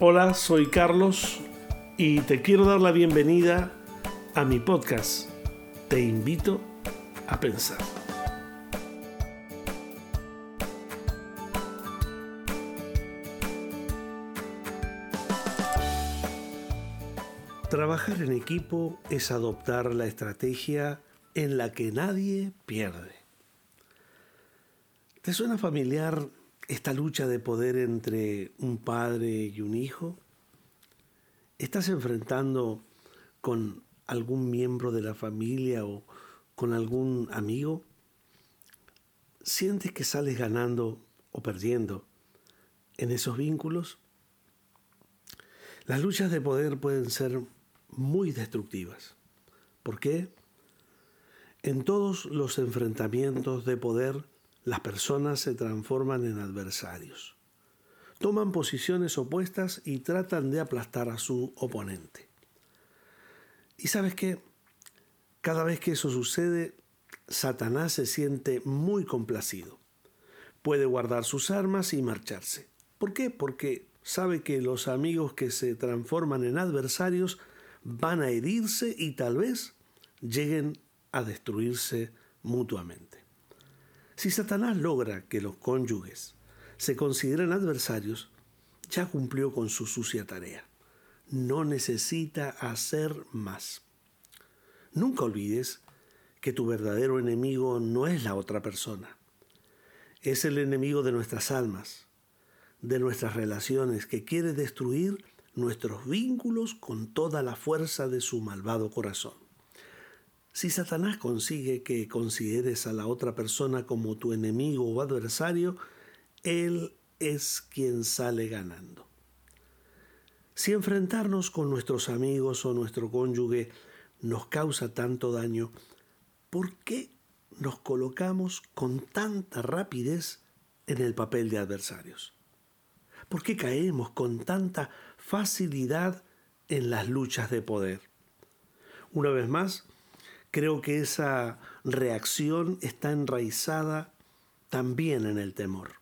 Hola, soy Carlos y te quiero dar la bienvenida a mi podcast. Te invito a pensar. Trabajar en equipo es adoptar la estrategia en la que nadie pierde. ¿Te suena familiar esta lucha de poder entre un padre y un hijo? ¿Estás enfrentando con algún miembro de la familia o con algún amigo? ¿Sientes que sales ganando o perdiendo en esos vínculos? Las luchas de poder pueden ser muy destructivas. ¿Por qué? En todos los enfrentamientos de poder, las personas se transforman en adversarios. Toman posiciones opuestas y tratan de aplastar a su oponente. ¿Y sabes qué? Cada vez que eso sucede, Satanás se siente muy complacido. Puede guardar sus armas y marcharse. ¿Por qué? Porque sabe que los amigos que se transforman en adversarios van a herirse y tal vez lleguen a destruirse mutuamente. Si Satanás logra que los cónyuges se consideren adversarios, ya cumplió con su sucia tarea. No necesita hacer más. Nunca olvides que tu verdadero enemigo no es la otra persona. Es el enemigo de nuestras almas, de nuestras relaciones, que quiere destruir nuestros vínculos con toda la fuerza de su malvado corazón. Si Satanás consigue que consideres a la otra persona como tu enemigo o adversario, él es quien sale ganando. Si enfrentarnos con nuestros amigos o nuestro cónyuge nos causa tanto daño, ¿por qué nos colocamos con tanta rapidez en el papel de adversarios? ¿Por qué caemos con tanta facilidad en las luchas de poder? Una vez más, creo que esa reacción está enraizada también en el temor.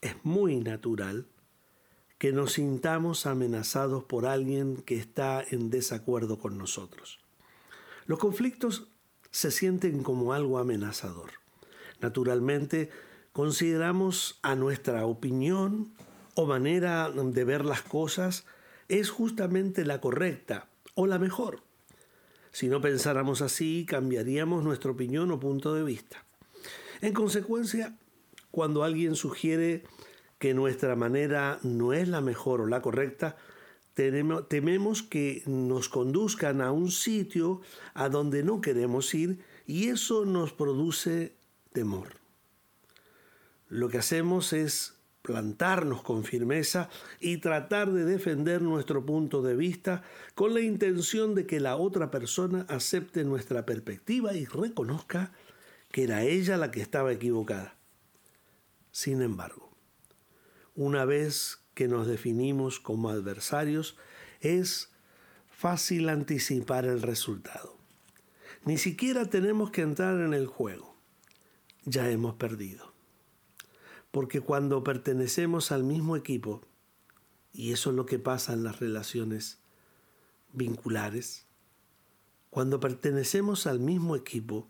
Es muy natural que nos sintamos amenazados por alguien que está en desacuerdo con nosotros. Los conflictos se sienten como algo amenazador. Naturalmente, consideramos a nuestra opinión o manera de ver las cosas es justamente la correcta o la mejor. Si no pensáramos así, cambiaríamos nuestra opinión o punto de vista. En consecuencia, cuando alguien sugiere que nuestra manera no es la mejor o la correcta, tememos que nos conduzcan a un sitio a donde no queremos ir y eso nos produce temor. Lo que hacemos es plantarnos con firmeza y tratar de defender nuestro punto de vista con la intención de que la otra persona acepte nuestra perspectiva y reconozca que era ella la que estaba equivocada. Sin embargo, una vez que nos definimos como adversarios, es fácil anticipar el resultado. Ni siquiera tenemos que entrar en el juego. Ya hemos perdido. Porque cuando pertenecemos al mismo equipo, y eso es lo que pasa en las relaciones vinculares, cuando pertenecemos al mismo equipo,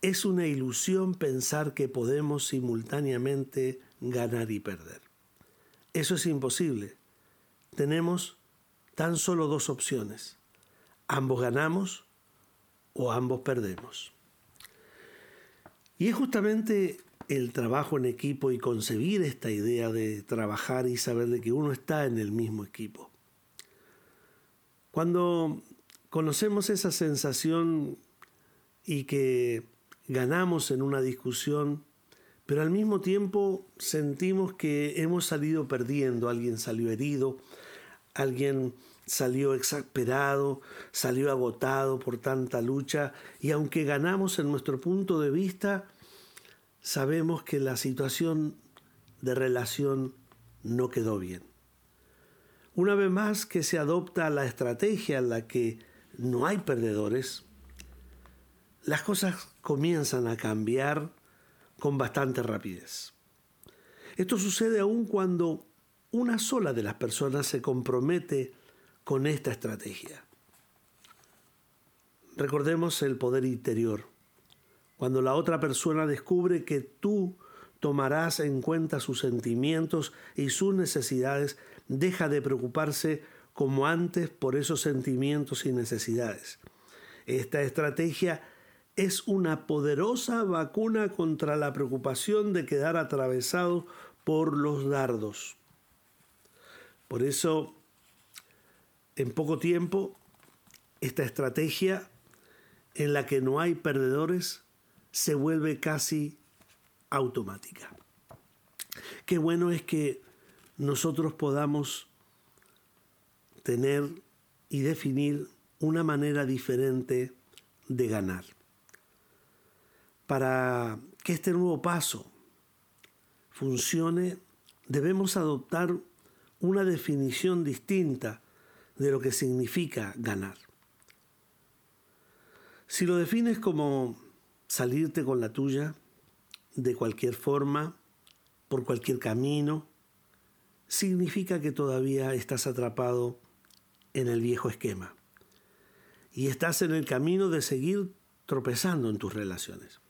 es una ilusión pensar que podemos simultáneamente ganar y perder. Eso es imposible. Tenemos tan solo dos opciones. Ambos ganamos o ambos perdemos. Y es justamente el trabajo en equipo y concebir esta idea de trabajar y saber de que uno está en el mismo equipo. Cuando conocemos esa sensación y que ganamos en una discusión, pero al mismo tiempo sentimos que hemos salido perdiendo, alguien salió herido, alguien salió exasperado, salió agotado por tanta lucha y aunque ganamos en nuestro punto de vista, sabemos que la situación de relación no quedó bien. Una vez más que se adopta la estrategia en la que no hay perdedores, las cosas comienzan a cambiar con bastante rapidez. Esto sucede aún cuando una sola de las personas se compromete con esta estrategia. Recordemos el poder interior. Cuando la otra persona descubre que tú tomarás en cuenta sus sentimientos y sus necesidades, deja de preocuparse como antes por esos sentimientos y necesidades. Esta estrategia es una poderosa vacuna contra la preocupación de quedar atravesado por los dardos. Por eso, en poco tiempo, esta estrategia en la que no hay perdedores se vuelve casi automática. Qué bueno es que nosotros podamos tener y definir una manera diferente de ganar. Para que este nuevo paso funcione, debemos adoptar una definición distinta de lo que significa ganar. Si lo defines como salirte con la tuya, de cualquier forma, por cualquier camino, significa que todavía estás atrapado en el viejo esquema y estás en el camino de seguir tropezando en tus relaciones.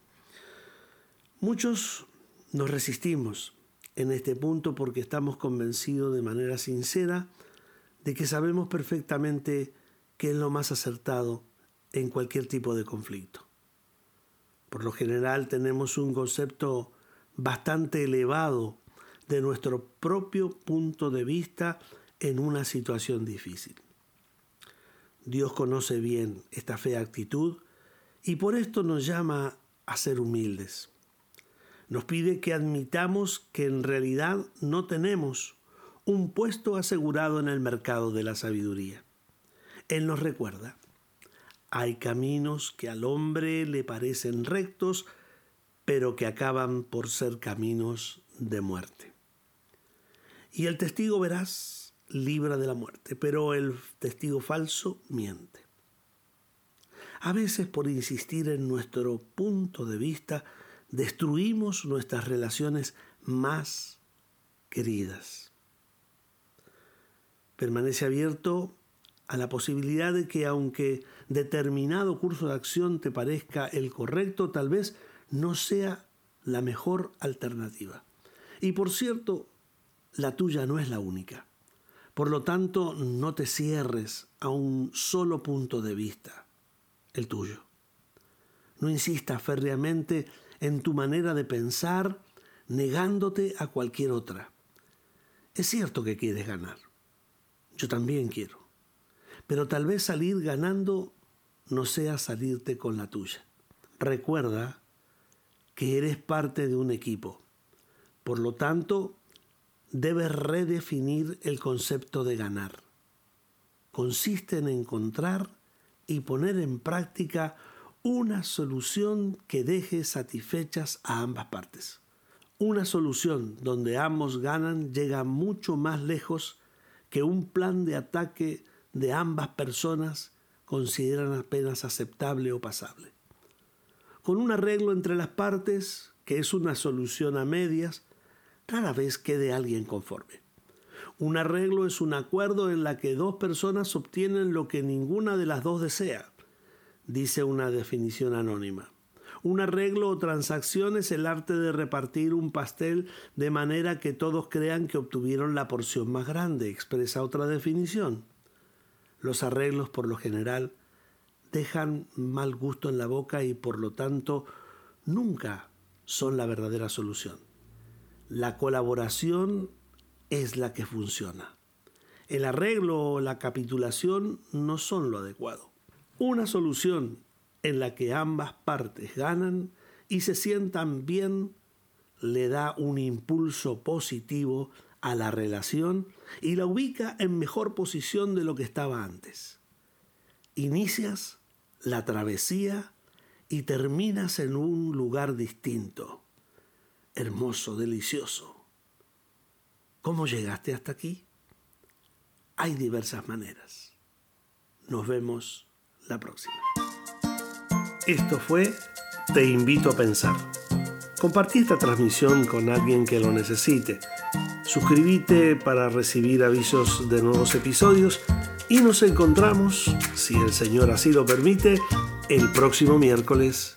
Muchos nos resistimos en este punto porque estamos convencidos de manera sincera de que sabemos perfectamente qué es lo más acertado en cualquier tipo de conflicto. Por lo general tenemos un concepto bastante elevado de nuestro propio punto de vista en una situación difícil. Dios conoce bien esta fea actitud y por esto nos llama a ser humildes. Nos pide que admitamos que en realidad no tenemos un puesto asegurado en el mercado de la sabiduría. Él nos recuerda, hay caminos que al hombre le parecen rectos, pero que acaban por ser caminos de muerte. Y el testigo verás libra de la muerte, pero el testigo falso miente. A veces por insistir en nuestro punto de vista, destruimos nuestras relaciones más queridas. Permanece abierto a la posibilidad de que aunque determinado curso de acción te parezca el correcto, tal vez no sea la mejor alternativa. Y por cierto, la tuya no es la única. Por lo tanto, no te cierres a un solo punto de vista, el tuyo. No insistas férreamente en tu manera de pensar, negándote a cualquier otra. Es cierto que quieres ganar. Yo también quiero. Pero tal vez salir ganando no sea salirte con la tuya. Recuerda que eres parte de un equipo. Por lo tanto, debes redefinir el concepto de ganar. Consiste en encontrar y poner en práctica una solución que deje satisfechas a ambas partes. Una solución donde ambos ganan llega mucho más lejos que un plan de ataque de ambas personas consideran apenas aceptable o pasable. Con un arreglo entre las partes, que es una solución a medias, cada vez quede alguien conforme. Un arreglo es un acuerdo en la que dos personas obtienen lo que ninguna de las dos desea, dice una definición anónima. Un arreglo o transacción es el arte de repartir un pastel de manera que todos crean que obtuvieron la porción más grande, expresa otra definición. Los arreglos, por lo general, dejan mal gusto en la boca y por lo tanto nunca son la verdadera solución. La colaboración es la que funciona. El arreglo o la capitulación no son lo adecuado. Una solución en la que ambas partes ganan y se sientan bien le da un impulso positivo a la relación y la ubica en mejor posición de lo que estaba antes. Inicias la travesía y terminas en un lugar distinto hermoso, delicioso. ¿Cómo llegaste hasta aquí? Hay diversas maneras. Nos vemos la próxima. Esto fue Te invito a pensar. Compartí esta transmisión con alguien que lo necesite Suscríbete para recibir avisos de nuevos episodios y nos encontramos, si el Señor así lo permite, el próximo miércoles.